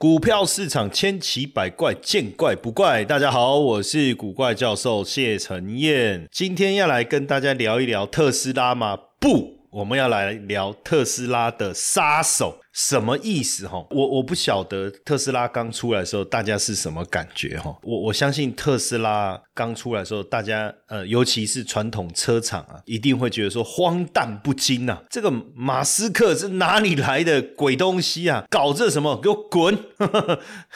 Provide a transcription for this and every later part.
股票市场千奇百怪，见怪不怪。大家好，我是古怪教授谢承彦，今天要来跟大家聊一聊特斯拉吗？不，我们要来聊特斯拉的杀手。什么意思哈？我我不晓得特斯拉刚出来的时候大家是什么感觉哈。我我相信特斯拉刚出来的时候，大家呃，尤其是传统车厂啊，一定会觉得说荒诞不经呐。这个马斯克是哪里来的鬼东西啊？搞这什么？给我滚！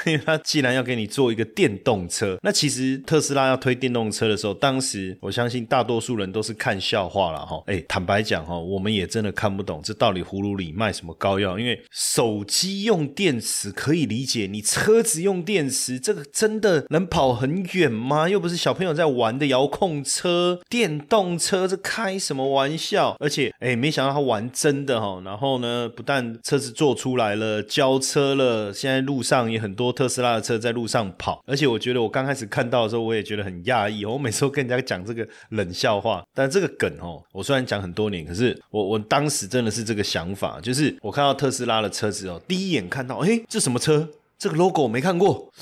因 为他既然要给你做一个电动车，那其实特斯拉要推电动车的时候，当时我相信大多数人都是看笑话了哈。哎，坦白讲哈，我们也真的看不懂这到底葫芦里卖什么膏药，因为。手机用电池可以理解，你车子用电池，这个真的能跑很远吗？又不是小朋友在玩的遥控车、电动车，这开什么玩笑？而且，哎，没想到他玩真的哈。然后呢，不但车子做出来了，交车了，现在路上也很多特斯拉的车在路上跑。而且，我觉得我刚开始看到的时候，我也觉得很讶异。哦我每次都跟人家讲这个冷笑话，但这个梗哦，我虽然讲很多年，可是我我当时真的是这个想法，就是我看到特斯拉。他的车子哦，第一眼看到，哎，这什么车？这个 logo 我没看过，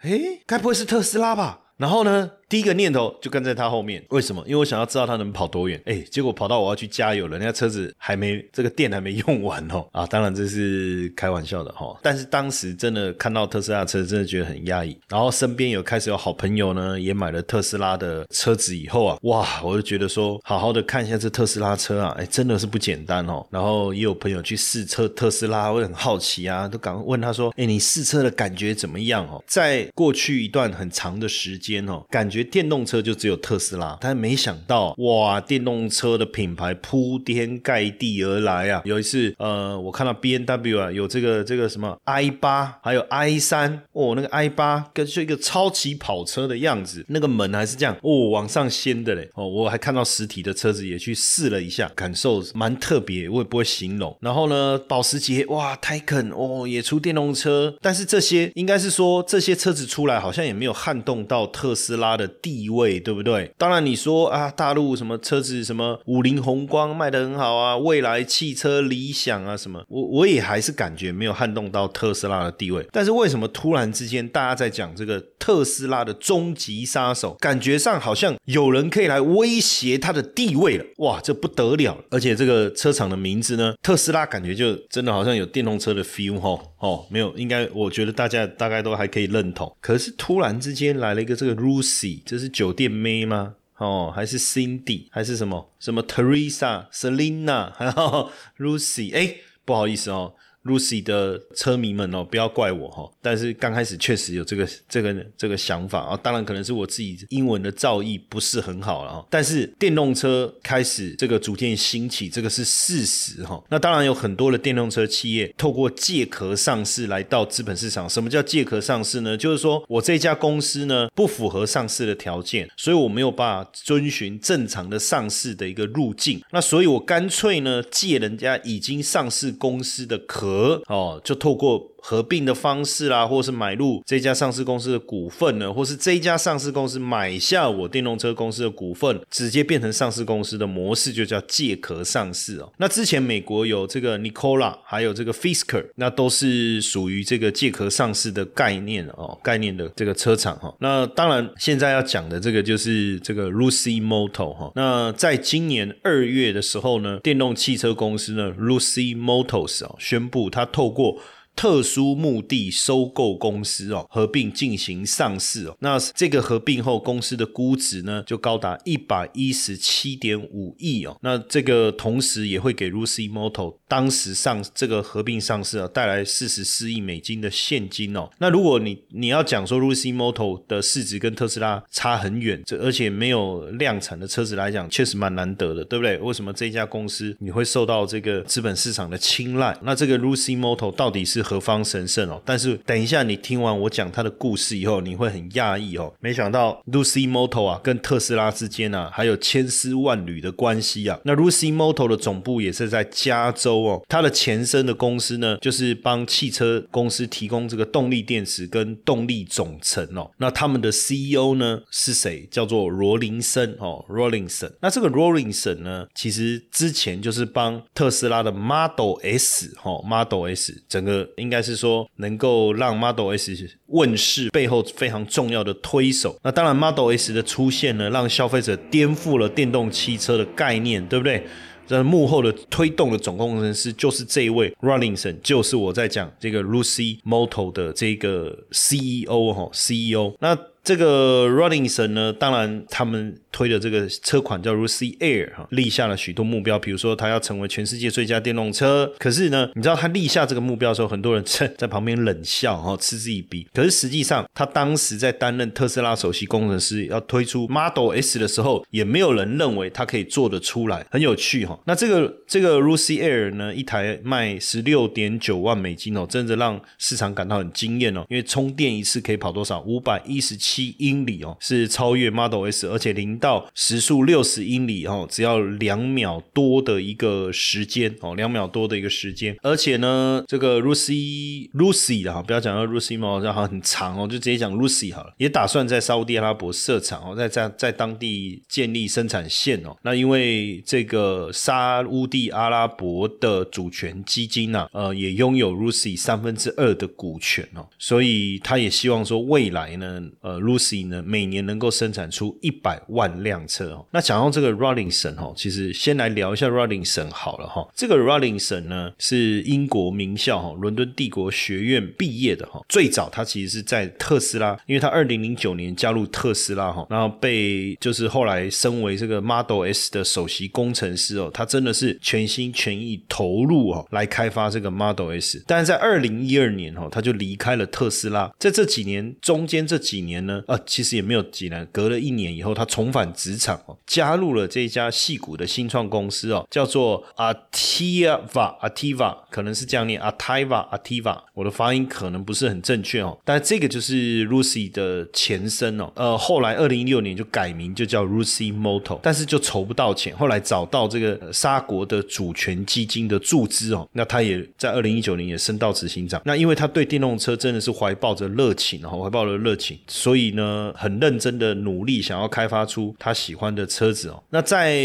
哎，该不会是特斯拉吧？然后呢？第一个念头就跟在他后面，为什么？因为我想要知道他能跑多远。哎，结果跑到我要去加油了，人家车子还没这个电还没用完哦。啊，当然这是开玩笑的哈。但是当时真的看到特斯拉车，真的觉得很压抑。然后身边有开始有好朋友呢，也买了特斯拉的车子以后啊，哇，我就觉得说，好好的看一下这特斯拉车啊，哎，真的是不简单哦。然后也有朋友去试车特斯拉，会很好奇啊，都赶快问他说，哎，你试车的感觉怎么样哦？在过去一段很长的时间哦，感觉。电动车就只有特斯拉，但没想到哇，电动车的品牌铺天盖地而来啊！有一次，呃，我看到 B N W 啊，有这个这个什么 i 八，还有 i 三，哦，那个 i 八跟就一个超级跑车的样子，那个门还是这样哦，往上掀的嘞，哦，我还看到实体的车子也去试了一下，感受蛮特别，我也不会形容。然后呢，保时捷哇，Taycan 哦，也出电动车，但是这些应该是说这些车子出来好像也没有撼动到特斯拉的。地位对不对？当然你说啊，大陆什么车子什么五菱宏光卖的很好啊，未来汽车理想啊什么，我我也还是感觉没有撼动到特斯拉的地位。但是为什么突然之间大家在讲这个特斯拉的终极杀手，感觉上好像有人可以来威胁它的地位了？哇，这不得了！而且这个车厂的名字呢，特斯拉感觉就真的好像有电动车的 feel 哈哦，没有，应该我觉得大家大概都还可以认同。可是突然之间来了一个这个 Lucy。这是酒店妹吗？哦，还是 Cindy，还是什么什么 Teresa、Selina，还有 Lucy？哎，不好意思哦。Lucy 的车迷们哦，不要怪我哈。但是刚开始确实有这个这个这个想法啊，当然可能是我自己英文的造诣不是很好了哈。但是电动车开始这个逐渐兴起，这个是事实哈。那当然有很多的电动车企业透过借壳上市来到资本市场。什么叫借壳上市呢？就是说我这家公司呢不符合上市的条件，所以我没有办法遵循正常的上市的一个路径。那所以我干脆呢借人家已经上市公司的壳。和哦，就透过。合并的方式啦，或是买入这家上市公司的股份呢，或是这家上市公司买下我电动车公司的股份，直接变成上市公司的模式，就叫借壳上市哦。那之前美国有这个 Nikola，还有这个 Fisker，那都是属于这个借壳上市的概念哦，概念的这个车厂哈。那当然，现在要讲的这个就是这个 Lucy Motor 哈。那在今年二月的时候呢，电动汽车公司呢 Lucy Motors 啊宣布，它透过特殊目的收购公司哦，合并进行上市哦。那这个合并后，公司的估值呢就高达一百一十七点五亿哦。那这个同时也会给 Lucy Moto 当时上这个合并上市啊带来四十四亿美金的现金哦。那如果你你要讲说 Lucy Moto 的市值跟特斯拉差很远，这而且没有量产的车子来讲，确实蛮难得的，对不对？为什么这家公司你会受到这个资本市场的青睐？那这个 Lucy Moto 到底是何方神圣哦？但是等一下你听完我讲他的故事以后，你会很讶异哦。没想到 Lucy Moto 啊，跟特斯拉之间啊，还有千丝万缕的关系啊。那 Lucy Moto 的总部也是在加州哦。它的前身的公司呢，就是帮汽车公司提供这个动力电池跟动力总成哦。那他们的 CEO 呢是谁？叫做罗林森哦，Rollinson。那这个 Rollinson 呢，其实之前就是帮特斯拉的 Model S 哦，Model S 整个应该是说能够让 Model S 问世背后非常重要的推手。那当然 Model S 的出现呢，让消费者颠覆了电动汽车的概念，对不对？这幕后的推动的总工程师就是这一位 Rollingson，就是我在讲这个 Lucy Moto 的这个 CEO 哈，CEO 那。这个 Rollinson 呢，当然他们推的这个车款叫 Lucy Air 哈，立下了许多目标，比如说他要成为全世界最佳电动车。可是呢，你知道他立下这个目标的时候，很多人在在旁边冷笑哈，嗤之以鼻。可是实际上，他当时在担任特斯拉首席工程师，要推出 Model S 的时候，也没有人认为他可以做得出来，很有趣哈。那这个这个 Lucy Air 呢，一台卖十六点九万美金哦，真的让市场感到很惊艳哦，因为充电一次可以跑多少？五百一十七。七英里哦，是超越 Model S，而且零到时速六十英里哦，只要两秒多的一个时间哦，两秒多的一个时间。而且呢，这个 Lucy Lucy 的哈，不要讲到 Lucy 嘛，好像很长哦，就直接讲 Lucy 好了。也打算在沙地阿拉伯设厂哦，在在在当地建立生产线哦。那因为这个沙地阿拉伯的主权基金呐，呃，也拥有 Lucy 三分之二的股权哦，所以他也希望说未来呢，呃。Lucy 呢，每年能够生产出一百万辆车哦。那讲到这个 Rollinson 哈，其实先来聊一下 Rollinson 好了哈。这个 Rollinson 呢是英国名校哈，伦敦帝国学院毕业的哈。最早他其实是在特斯拉，因为他二零零九年加入特斯拉哈，然后被就是后来升为这个 Model S 的首席工程师哦。他真的是全心全意投入哦来开发这个 Model S。但是在二零一二年哈，他就离开了特斯拉。在这几年中间这几年呢。呃，其实也没有几年，隔了一年以后，他重返职场哦，加入了这家戏股的新创公司哦，叫做 Ativa，Ativa，可能是这样念，Ativa，Ativa，我的发音可能不是很正确哦，但这个就是 Lucy 的前身哦，呃，后来二零一六年就改名，就叫 Lucy Moto，但是就筹不到钱，后来找到这个沙国的主权基金的注资哦，那他也在二零一九年也升到执行长，那因为他对电动车真的是怀抱着热情哦，怀抱着热情，所以。以呢，很认真的努力，想要开发出他喜欢的车子哦。那在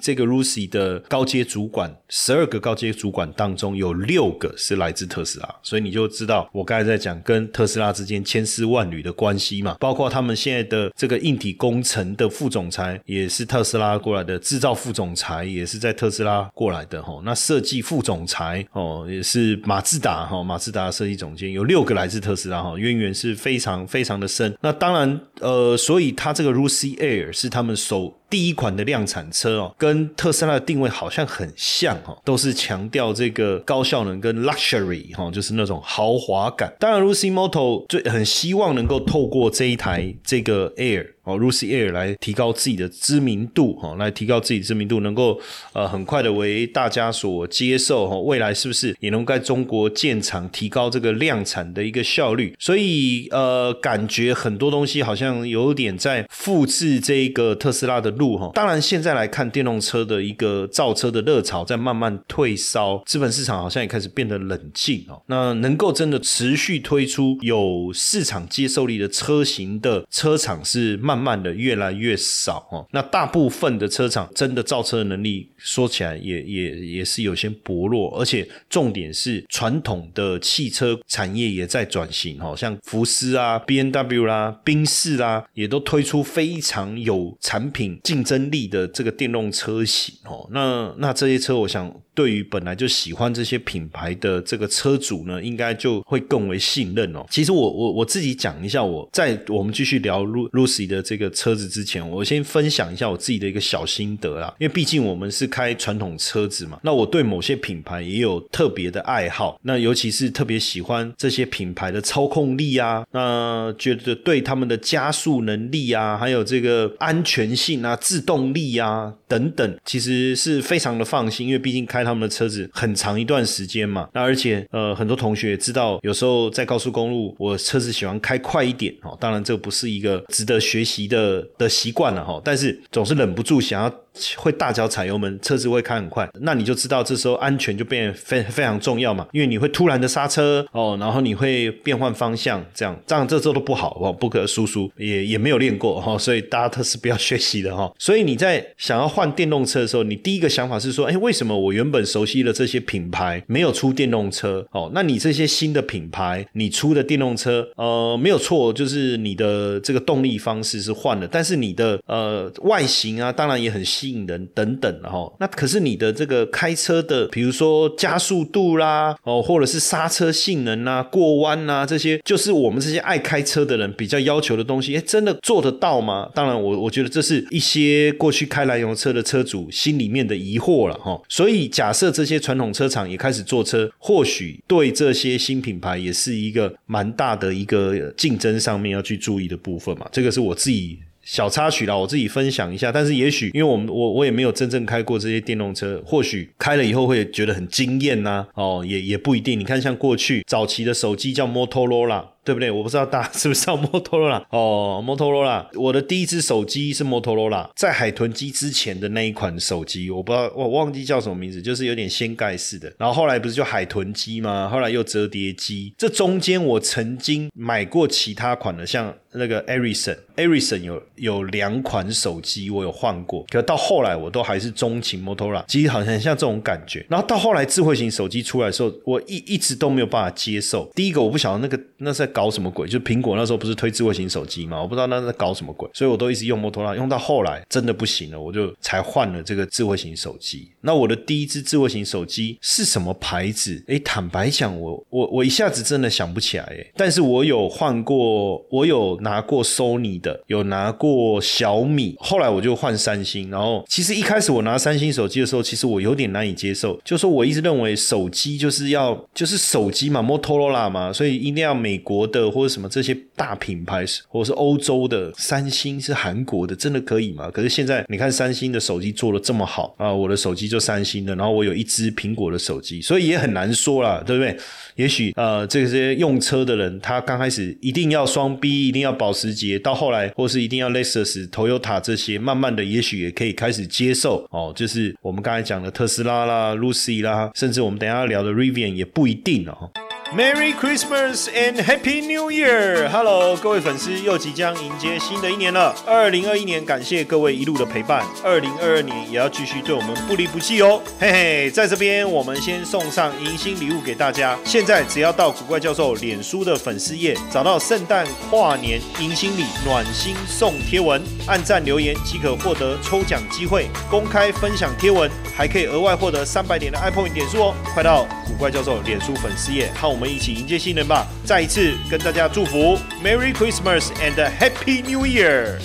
这个 Lucy 的高阶主管，十二个高阶主管当中，有六个是来自特斯拉，所以你就知道我刚才在讲跟特斯拉之间千丝万缕的关系嘛。包括他们现在的这个硬体工程的副总裁，也是特斯拉过来的；制造副总裁也是在特斯拉过来的哈。那设计副总裁哦，也是马自达哈，马自达设计总监有六个来自特斯拉哈，渊源是非常非常的深。那当然，呃，所以它这个 Lucy Air 是他们首。第一款的量产车哦，跟特斯拉的定位好像很像哈，都是强调这个高效能跟 luxury 哈，就是那种豪华感。当然，Lucy Moto 最很希望能够透过这一台这个 Air 哦，Lucy Air 来提高自己的知名度哈，来提高自己知名度，能够呃很快的为大家所接受哈。未来是不是也能在中国建厂，提高这个量产的一个效率？所以呃，感觉很多东西好像有点在复制这个特斯拉的路哈。当然，现在来看电动车的一个造车的热潮在慢慢退烧，资本市场好像也开始变得冷静哦。那能够真的持续推出有市场接受力的车型的车厂是慢慢的越来越少哦。那大部分的车厂真的造车的能力说起来也也也是有些薄弱，而且重点是传统的汽车产业也在转型哦，像福斯啊、B N W 啦、宾士啦，也都推出非常有产品。竞争力的这个电动车型哦，那那这些车，我想对于本来就喜欢这些品牌的这个车主呢，应该就会更为信任哦。其实我我我自己讲一下，我在我们继续聊 Lucy 的这个车子之前，我先分享一下我自己的一个小心得啦。因为毕竟我们是开传统车子嘛，那我对某些品牌也有特别的爱好，那尤其是特别喜欢这些品牌的操控力啊，那觉得对他们的加速能力啊，还有这个安全性啊、制动力啊等等，其实是非常的放心，因为毕竟开他们的车子很长一段时间嘛。那而且呃，很多同学知道，有时候在高速公路，我车子喜欢开快一点哦。当然，这不是一个值得学习的的习惯了哈，但是总是忍不住想要。会大脚踩油门，车子会开很快，那你就知道这时候安全就变非非常重要嘛，因为你会突然的刹车哦，然后你会变换方向，这样这样这时候都不好哦，不可叔叔也也没有练过哈，所以大家都是不要学习的哈。所以你在想要换电动车的时候，你第一个想法是说，哎，为什么我原本熟悉的这些品牌没有出电动车？哦，那你这些新的品牌，你出的电动车，呃，没有错，就是你的这个动力方式是换了，但是你的呃外形啊，当然也很新。吸引人等等的哈，那可是你的这个开车的，比如说加速度啦，哦，或者是刹车性能啊、过弯啊这些，就是我们这些爱开车的人比较要求的东西，哎，真的做得到吗？当然，我我觉得这是一些过去开燃油车的车主心里面的疑惑了哈。所以假设这些传统车厂也开始做车，或许对这些新品牌也是一个蛮大的一个竞争上面要去注意的部分嘛。这个是我自己。小插曲啦，我自己分享一下。但是也许，因为我们我我也没有真正开过这些电动车，或许开了以后会觉得很惊艳呐。哦，也也不一定。你看，像过去早期的手机叫 Motorola。对不对？我不知道大家 是不是知道摩托罗拉哦，摩托罗拉。我的第一只手机是摩托罗拉，在海豚机之前的那一款手机，我不知道我忘记叫什么名字，就是有点掀盖式的。然后后来不是就海豚机吗？后来又折叠机。这中间我曾经买过其他款的，像那个 Ericsson，Ericsson 有有两款手机我有换过，可到后来我都还是钟情摩托罗拉。其实好像像这种感觉。然后到后来智慧型手机出来的时候，我一一直都没有办法接受。第一个我不晓得那个那是。搞什么鬼？就苹果那时候不是推智慧型手机嘛？我不知道那在搞什么鬼，所以我都一直用摩托罗拉，用到后来真的不行了，我就才换了这个智慧型手机。那我的第一支智慧型手机是什么牌子？哎，坦白讲，我我我一下子真的想不起来哎。但是我有换过，我有拿过 Sony 的，有拿过小米，后来我就换三星。然后其实一开始我拿三星手机的时候，其实我有点难以接受，就说我一直认为手机就是要就是手机嘛，摩托罗拉嘛，所以一定要美国。的或者什么这些大品牌，或者是欧洲的三星是韩国的，真的可以吗？可是现在你看三星的手机做的这么好啊，我的手机就三星的，然后我有一支苹果的手机，所以也很难说了，对不对？也许呃这些用车的人，他刚开始一定要双 B，一定要保时捷，到后来或是一定要 Lexus、Toyota 这些，慢慢的也许也可以开始接受哦，就是我们刚才讲的特斯拉啦、Lucy 啦，甚至我们等下要聊的 Rivian 也不一定哦。Merry Christmas and Happy New Year! Hello，各位粉丝，又即将迎接新的一年了。二零二一年，感谢各位一路的陪伴。二零二二年也要继续对我们不离不弃哦。嘿嘿，在这边我们先送上迎新礼物给大家。现在只要到古怪教授脸书的粉丝页，找到圣诞跨年迎新礼暖心送贴文，按赞留言即可获得抽奖机会。公开分享贴文，还可以额外获得三百点的 iPhone 点数哦。快到古怪教授脸书粉丝页，看我们。们一起迎接新人吧！再一次跟大家祝福，Merry Christmas and Happy New Year！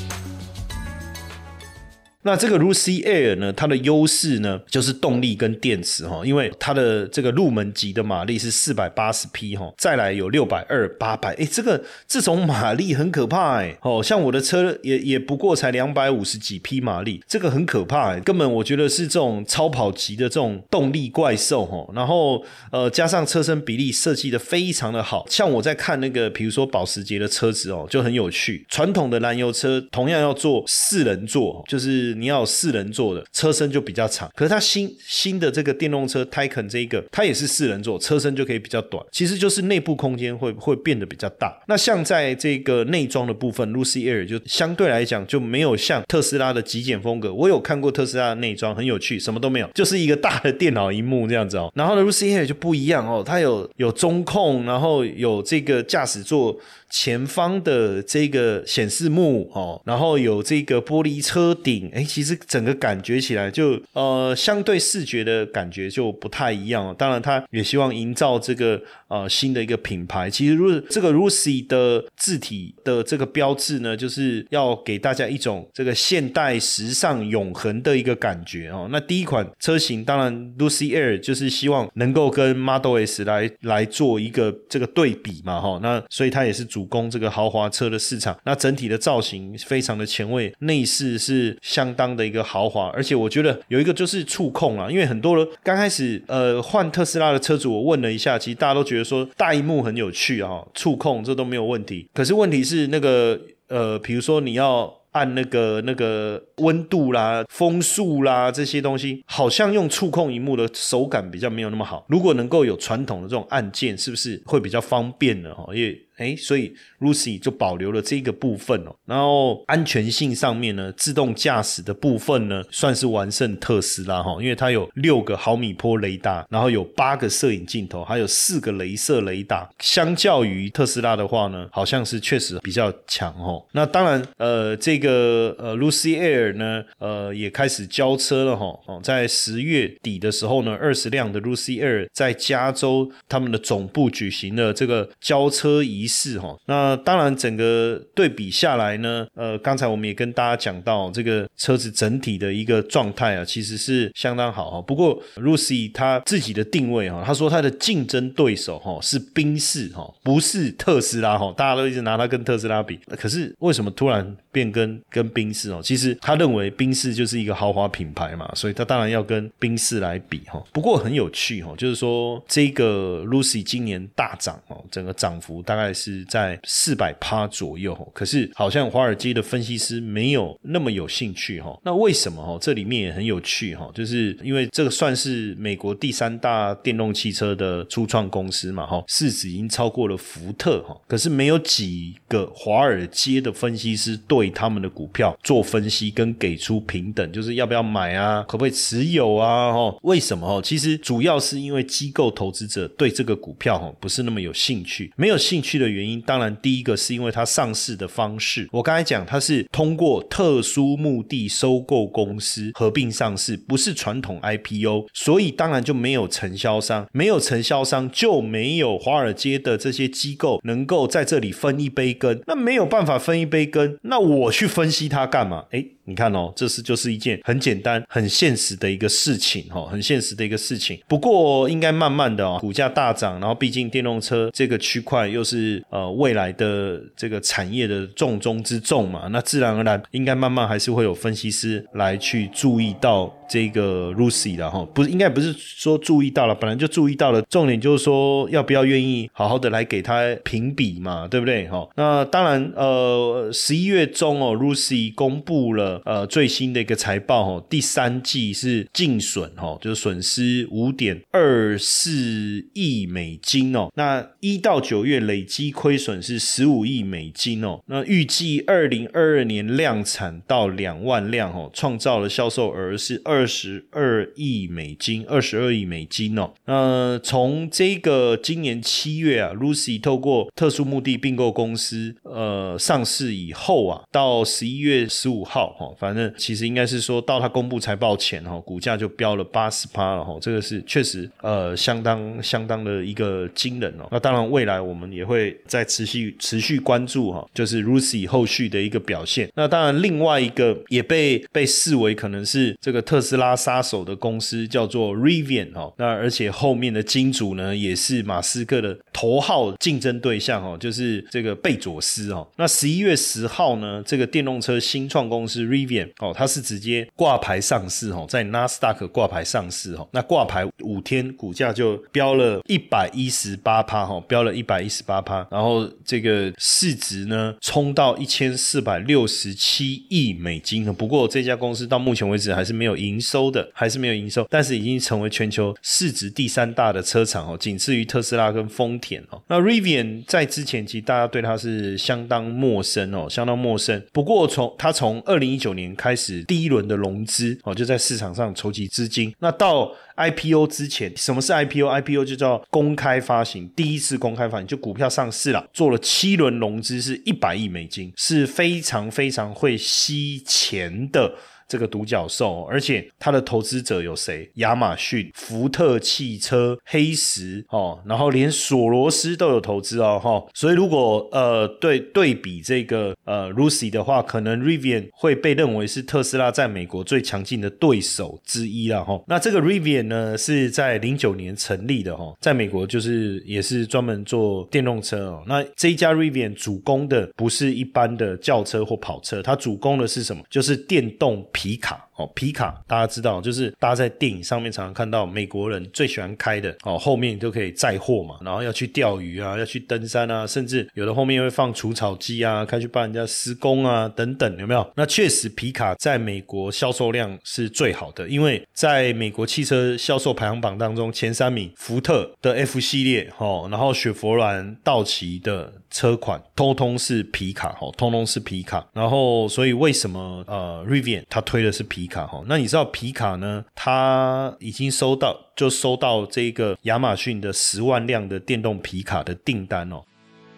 那这个 Lucy Air 呢？它的优势呢，就是动力跟电池哈，因为它的这个入门级的马力是四百八十匹哈，再来有六百二、八百，哎，这个这种马力很可怕哎，哦，像我的车也也不过才两百五十几匹马力，这个很可怕哎，根本我觉得是这种超跑级的这种动力怪兽哈，然后呃，加上车身比例设计的非常的好，像我在看那个，比如说保时捷的车子哦，就很有趣，传统的燃油车同样要做四人座，就是。你要四人座的车身就比较长，可是它新新的这个电动车 Taycan 这一个，它也是四人座，车身就可以比较短，其实就是内部空间会会变得比较大。那像在这个内装的部分，Lucy Air 就相对来讲就没有像特斯拉的极简风格。我有看过特斯拉的内装，很有趣，什么都没有，就是一个大的电脑荧幕这样子哦。然后呢，Lucy Air 就不一样哦，它有有中控，然后有这个驾驶座。前方的这个显示幕哦，然后有这个玻璃车顶，哎，其实整个感觉起来就呃，相对视觉的感觉就不太一样哦。当然，他也希望营造这个呃新的一个品牌。其实，如这个 Lucy 的字体的这个标志呢，就是要给大家一种这个现代、时尚、永恒的一个感觉哦。那第一款车型，当然 Lucy Air 就是希望能够跟 Model S 来来做一个这个对比嘛，哈。那所以它也是主主攻这个豪华车的市场。那整体的造型非常的前卫，内饰是相当的一个豪华，而且我觉得有一个就是触控啊，因为很多人刚开始呃换特斯拉的车主，我问了一下，其实大家都觉得说大荧幕很有趣啊，触控这都没有问题。可是问题是那个呃，比如说你要。按那个那个温度啦、风速啦这些东西，好像用触控荧幕的手感比较没有那么好。如果能够有传统的这种按键，是不是会比较方便呢？哈，因为。哎，所以 Lucy 就保留了这个部分哦。然后安全性上面呢，自动驾驶的部分呢，算是完胜特斯拉哈，因为它有六个毫米波雷达，然后有八个摄影镜头，还有四个镭射雷达。相较于特斯拉的话呢，好像是确实比较强哦。那当然，呃，这个呃 Lucy Air 呢，呃，也开始交车了哈。哦，在十月底的时候呢，二十辆的 Lucy Air 在加州他们的总部举行了这个交车仪。是哈，那当然，整个对比下来呢，呃，刚才我们也跟大家讲到，这个车子整体的一个状态啊，其实是相当好哈。不过，Lucy 他自己的定位哈，他说他的竞争对手哈是宾士哈，不是特斯拉哈，大家都一直拿它跟特斯拉比，可是为什么突然变跟跟宾士哦？其实他认为宾士就是一个豪华品牌嘛，所以他当然要跟宾士来比哈。不过很有趣哈，就是说这个 Lucy 今年大涨哦，整个涨幅大概。是在四百趴左右，可是好像华尔街的分析师没有那么有兴趣哈。那为什么哈？这里面也很有趣哈，就是因为这个算是美国第三大电动汽车的初创公司嘛哈，市值已经超过了福特哈。可是没有几个华尔街的分析师对他们的股票做分析跟给出平等，就是要不要买啊，可不可以持有啊？哈，为什么哈？其实主要是因为机构投资者对这个股票哈不是那么有兴趣，没有兴趣的。原因当然，第一个是因为它上市的方式。我刚才讲，它是通过特殊目的收购公司合并上市，不是传统 IPO，所以当然就没有承销商，没有承销商就没有华尔街的这些机构能够在这里分一杯羹。那没有办法分一杯羹，那我去分析它干嘛？诶，你看哦，这是就是一件很简单、很现实的一个事情哈，很现实的一个事情。不过应该慢慢的哦，股价大涨，然后毕竟电动车这个区块又是呃未来的这个产业的重中之重嘛，那自然而然应该慢慢还是会有分析师来去注意到这个 Lucy 的哈，不是应该不是说注意到了，本来就注意到了，重点就是说要不要愿意好好的来给他评比嘛，对不对哈？那当然呃，十一月中哦，Lucy 公布了。呃，最新的一个财报哈，第三季是净损哦，就是损失五点二四亿美金哦。那一到九月累积亏损是十五亿美金哦。那预计二零二二年量产到两万辆哦，创造了销售额是二二十二亿美金，二十二亿美金哦。那从这个今年七月啊，Lucy 透过特殊目的并购公司呃上市以后啊，到十一月十五号哈。反正其实应该是说到他公布财报前哈，股价就飙了八十趴了哈，这个是确实呃相当相当的一个惊人哦。那当然未来我们也会再持续持续关注哈，就是 Lucy 后续的一个表现。那当然另外一个也被被视为可能是这个特斯斯拉杀手的公司叫做 Rivian 哈，那而且后面的金主呢也是马斯克的头号竞争对象哦，就是这个贝佐斯哦。那十一月十号呢，这个电动车新创公司 Rivian 哦，它是直接挂牌上市哦，在纳斯达克挂牌上市哦，那挂牌五天股价就飙了一百一十八趴哈，飙了一百一十八趴，然后这个市值呢冲到一千四百六十七亿美金不过这家公司到目前为止还是没有赢营收的，还是没有营收，但是已经成为全球市值第三大的车厂哦，仅次于特斯拉跟丰田哦。那 Rivian 在之前其实大家对它是相当陌生哦，相当陌生。不过从它从二零一九年。年开始第一轮的融资哦，就在市场上筹集资金。那到 IPO 之前，什么是 IPO？IPO 就叫公开发行，第一次公开发行就股票上市了，做了七轮融资，是一百亿美金，是非常非常会吸钱的。这个独角兽，而且它的投资者有谁？亚马逊、福特汽车、黑石哦，然后连索罗斯都有投资哦，哈。所以如果呃对对比这个呃 Lucy 的话，可能 Rivian 会被认为是特斯拉在美国最强劲的对手之一了哈。那这个 Rivian 呢是在零九年成立的哈，在美国就是也是专门做电动车哦。那这一家 Rivian 主攻的不是一般的轿车或跑车，它主攻的是什么？就是电动皮卡。哦，皮卡大家知道，就是大家在电影上面常常看到美国人最喜欢开的哦，后面都可以载货嘛，然后要去钓鱼啊，要去登山啊，甚至有的后面会放除草机啊，开去帮人家施工啊等等，有没有？那确实皮卡在美国销售量是最好的，因为在美国汽车销售排行榜当中前三名，福特的 F 系列哦，然后雪佛兰、道奇的车款，通通是皮卡哦，通通是皮卡，然后所以为什么呃 Rivian 它推的是皮？卡哈，那你知道皮卡呢？他已经收到，就收到这个亚马逊的十万辆的电动皮卡的订单哦。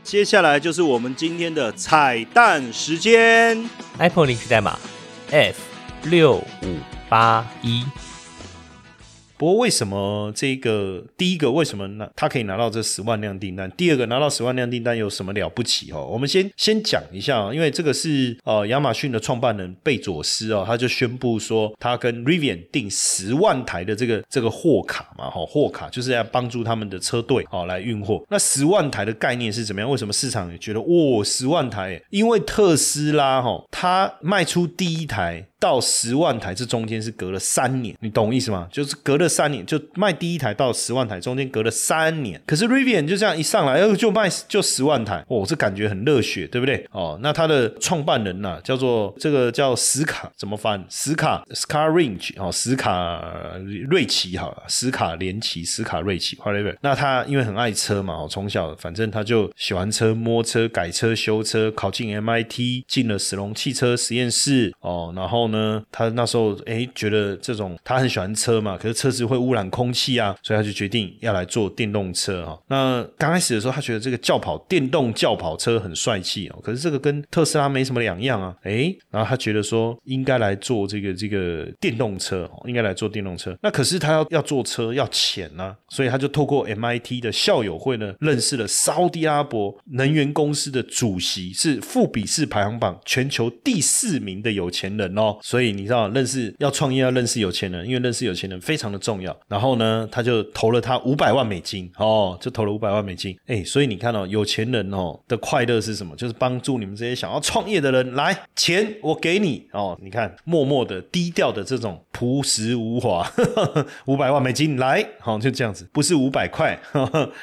接下来就是我们今天的彩蛋时间，Apple 领取代码 F 六五八一。不过为什么这个第一个为什么呢？他可以拿到这十万辆订单？第二个拿到十万辆订单有什么了不起哦？我们先先讲一下，因为这个是呃亚马逊的创办人贝佐斯哦，他就宣布说他跟 Rivian 订十万台的这个这个货卡嘛，哈，货卡就是要帮助他们的车队哦来运货。那十万台的概念是怎么样？为什么市场觉得哇十万台？因为特斯拉哈，它卖出第一台。到十万台，这中间是隔了三年，你懂意思吗？就是隔了三年，就卖第一台到十万台，中间隔了三年。可是 Rivian 就这样一上来，哎，就卖就十万台，哦，这感觉很热血，对不对？哦，那他的创办人呢，叫做这个叫史卡，怎么翻？史卡 Scar Range 哦，史卡瑞奇好了，史卡连奇，史卡瑞奇，whatever。那他因为很爱车嘛，哦，从小反正他就喜欢车，摸车、改车、修车，考进 MIT，进了史隆汽车实验室，哦，然后。呢，他那时候哎觉得这种他很喜欢车嘛，可是车子会污染空气啊，所以他就决定要来做电动车哈。那刚开始的时候，他觉得这个轿跑电动轿跑车很帅气哦，可是这个跟特斯拉没什么两样啊，哎，然后他觉得说应该来做这个这个电动车，应该来做电动车。那可是他要要坐车要钱呢，所以他就透过 MIT 的校友会呢，认识了沙特阿拉伯能源公司的主席，是富比士排行榜全球第四名的有钱人哦。所以你知道，认识要创业要认识有钱人，因为认识有钱人非常的重要。然后呢，他就投了他五百万美金哦，就投了五百万美金。哎，所以你看哦，有钱人哦的快乐是什么？就是帮助你们这些想要创业的人，来钱我给你哦。你看，默默的、低调的这种朴实无华，五百万美金来，好就这样子，不是五百块，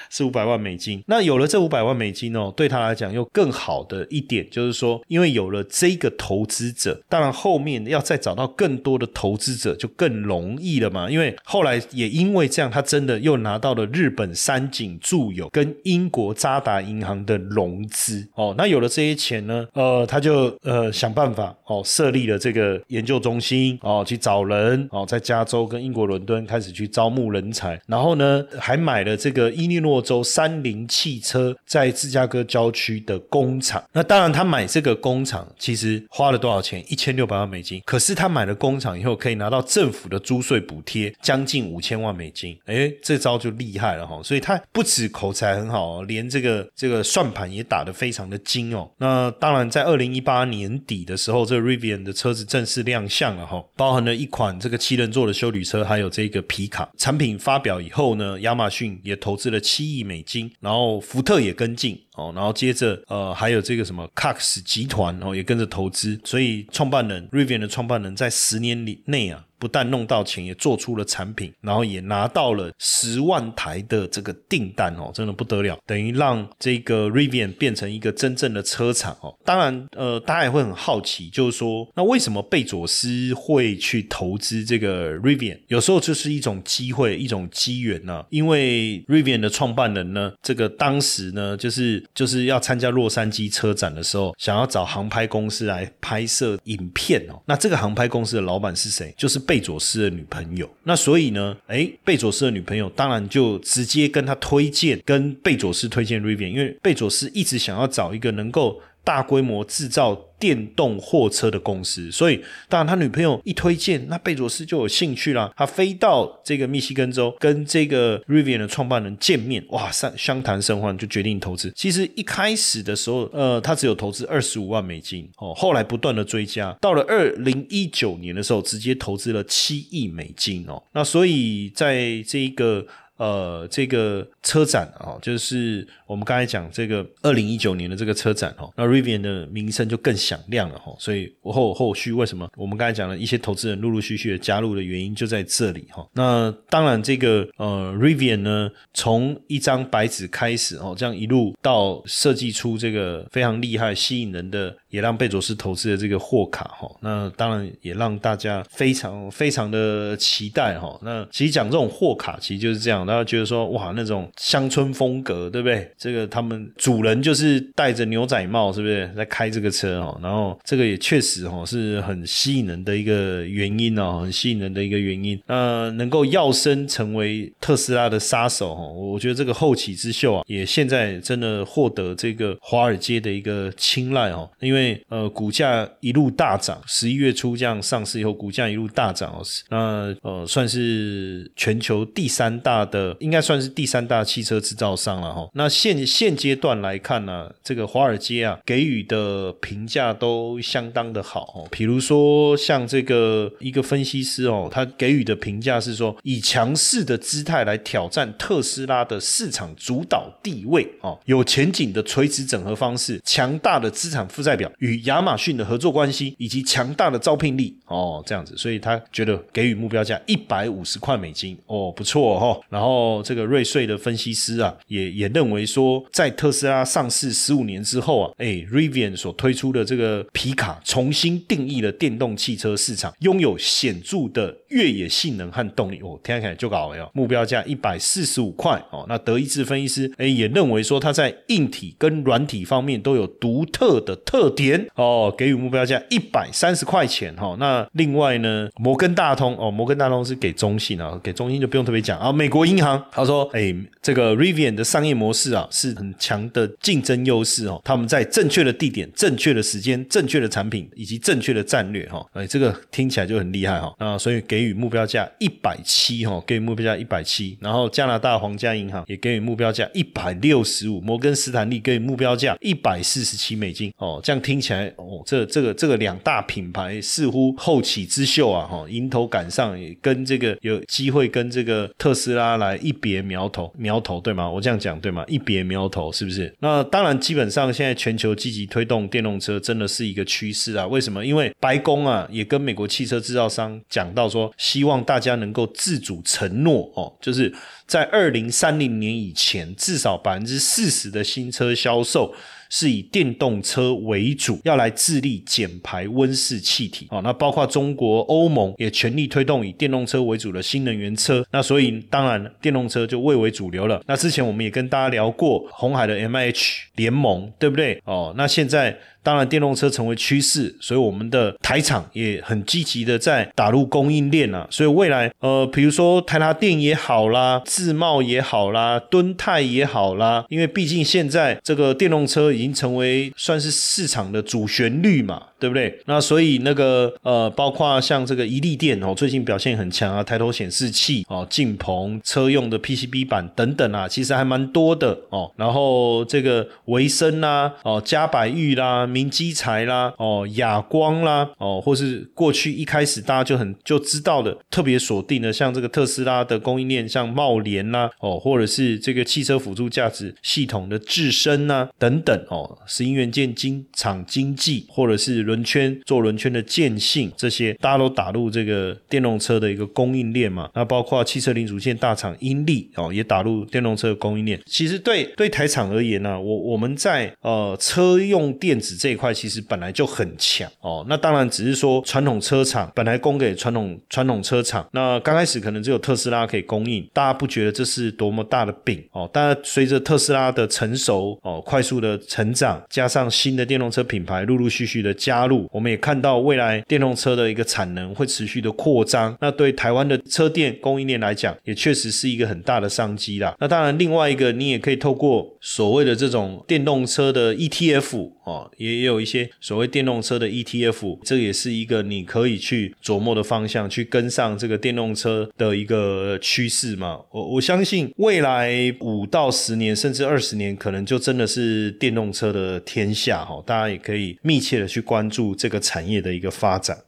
是五百万美金。那有了这五百万美金哦，对他来讲又更好的一点就是说，因为有了这个投资者，当然后面。要再找到更多的投资者就更容易了嘛？因为后来也因为这样，他真的又拿到了日本三井住友跟英国渣打银行的融资哦。那有了这些钱呢，呃，他就呃想办法哦，设立了这个研究中心哦，去找人哦，在加州跟英国伦敦开始去招募人才，然后呢，还买了这个伊利诺州三菱汽车在芝加哥郊区的工厂。那当然，他买这个工厂其实花了多少钱？一千六百万美金。可是他买了工厂以后，可以拿到政府的租税补贴，将近五千万美金。哎，这招就厉害了哈！所以他不止口才很好，连这个这个算盘也打得非常的精哦。那当然，在二零一八年底的时候，这个 Rivian 的车子正式亮相了哈，包含了一款这个七人座的修旅车，还有这个皮卡。产品发表以后呢，亚马逊也投资了七亿美金，然后福特也跟进。哦，然后接着，呃，还有这个什么 Cox 集团哦，也跟着投资，所以创办人 Rivian 的创办人在十年里内啊。不但弄到钱，也做出了产品，然后也拿到了十万台的这个订单哦，真的不得了，等于让这个 Rivian 变成一个真正的车厂哦。当然，呃，大家也会很好奇，就是说，那为什么贝佐斯会去投资这个 Rivian？有时候就是一种机会，一种机缘呢。因为 Rivian 的创办人呢，这个当时呢，就是就是要参加洛杉矶车展的时候，想要找航拍公司来拍摄影片哦。那这个航拍公司的老板是谁？就是。贝佐斯的女朋友，那所以呢，哎，贝佐斯的女朋友当然就直接跟他推荐，跟贝佐斯推荐 Rivian，因为贝佐斯一直想要找一个能够。大规模制造电动货车的公司，所以当然他女朋友一推荐，那贝佐斯就有兴趣啦。他飞到这个密西根州，跟这个 Rivian 的创办人见面，哇，相相谈甚欢，就决定投资。其实一开始的时候，呃，他只有投资二十五万美金哦，后来不断的追加，到了二零一九年的时候，直接投资了七亿美金哦。那所以在这一个。呃，这个车展啊，就是我们刚才讲这个二零一九年的这个车展哦，那 Rivian 的名声就更响亮了哈。所以后后续为什么我们刚才讲了一些投资人陆陆续续的加入的原因就在这里哈。那当然，这个呃 Rivian 呢，从一张白纸开始哦，这样一路到设计出这个非常厉害、吸引人的，也让贝佐斯投资的这个货卡哈。那当然也让大家非常非常的期待哈。那其实讲这种货卡，其实就是这样。大家觉得说哇，那种乡村风格，对不对？这个他们主人就是戴着牛仔帽，是不是在开这个车哦？然后这个也确实哦，是很吸引人的一个原因哦，很吸引人的一个原因。那能够要升成为特斯拉的杀手哦，我觉得这个后起之秀啊，也现在真的获得这个华尔街的一个青睐哦。因为呃，股价一路大涨，十一月初这样上市以后，股价一路大涨哦。那呃，算是全球第三大的。呃，应该算是第三大汽车制造商了哈。那现现阶段来看呢，这个华尔街啊给予的评价都相当的好哦。比如说像这个一个分析师哦，他给予的评价是说，以强势的姿态来挑战特斯拉的市场主导地位哦，有前景的垂直整合方式，强大的资产负债表与亚马逊的合作关系，以及强大的招聘力哦，这样子，所以他觉得给予目标价一百五十块美金哦，不错哈。然后。哦，这个瑞穗的分析师啊，也也认为说，在特斯拉上市十五年之后啊，哎，Rivian 所推出的这个皮卡重新定义了电动汽车市场，拥有显著的越野性能和动力。哦，听起来就搞了，目标价一百四十五块。哦，那德意志分析师哎也认为说，它在硬体跟软体方面都有独特的特点。哦，给予目标价一百三十块钱。哈，那另外呢，摩根大通哦，摩根大通是给中信啊，给中信就不用特别讲啊，美国银。银行他说：“哎，这个 Rivian 的商业模式啊，是很强的竞争优势哦。他们在正确的地点、正确的时间、正确的产品以及正确的战略哈。哎，这个听起来就很厉害哈。那，所以给予目标价一百七哈，给予目标价一百七。然后加拿大皇家银行也给予目标价一百六十五，摩根斯坦利给予目标价一百四十七美金哦。这样听起来哦，这这个这个两大品牌似乎后起之秀啊哈，迎头赶上，也跟这个有机会跟这个特斯拉来。”一别苗头，苗头对吗？我这样讲对吗？一别苗头是不是？那当然，基本上现在全球积极推动电动车，真的是一个趋势啊。为什么？因为白宫啊，也跟美国汽车制造商讲到说，希望大家能够自主承诺哦，就是在二零三零年以前，至少百分之四十的新车销售。是以电动车为主，要来致力减排温室气体哦。那包括中国、欧盟也全力推动以电动车为主的新能源车。那所以当然电动车就蔚为主流了。那之前我们也跟大家聊过红海的 M H 联盟，对不对？哦，那现在。当然，电动车成为趋势，所以我们的台厂也很积极的在打入供应链啊。所以未来，呃，比如说台达电也好啦，自贸也好啦，敦泰也好啦，因为毕竟现在这个电动车已经成为算是市场的主旋律嘛。对不对？那所以那个呃，包括像这个一利电哦，最近表现很强啊，抬头显示器哦，镜棚、车用的 PCB 板等等啊，其实还蛮多的哦。然后这个维生啦，哦，嘉百玉啦，明基材啦，哦，亚光啦，哦，或是过去一开始大家就很就知道的，特别锁定的，像这个特斯拉的供应链，像茂联啦，哦，或者是这个汽车辅助驾驶系统的智深呐等等哦，石英元件晶厂经济，或者是。轮圈做轮圈的建信，这些大家都打入这个电动车的一个供应链嘛？那包括汽车零组件大厂英利哦，也打入电动车的供应链。其实对对台厂而言呢，我我们在呃车用电子这一块其实本来就很强哦。那当然只是说传统车厂本来供给传统传统车厂，那刚开始可能只有特斯拉可以供应，大家不觉得这是多么大的饼哦？但随着特斯拉的成熟哦，快速的成长，加上新的电动车品牌陆陆续续的加。加入。我们也看到未来电动车的一个产能会持续的扩张，那对台湾的车电供应链来讲，也确实是一个很大的商机啦。那当然，另外一个你也可以透过所谓的这种电动车的 ETF 哦，也有一些所谓电动车的 ETF，这也是一个你可以去琢磨的方向，去跟上这个电动车的一个趋势嘛。我我相信未来五到十年，甚至二十年，可能就真的是电动车的天下哈。大家也可以密切的去关注这个产业的一个发展。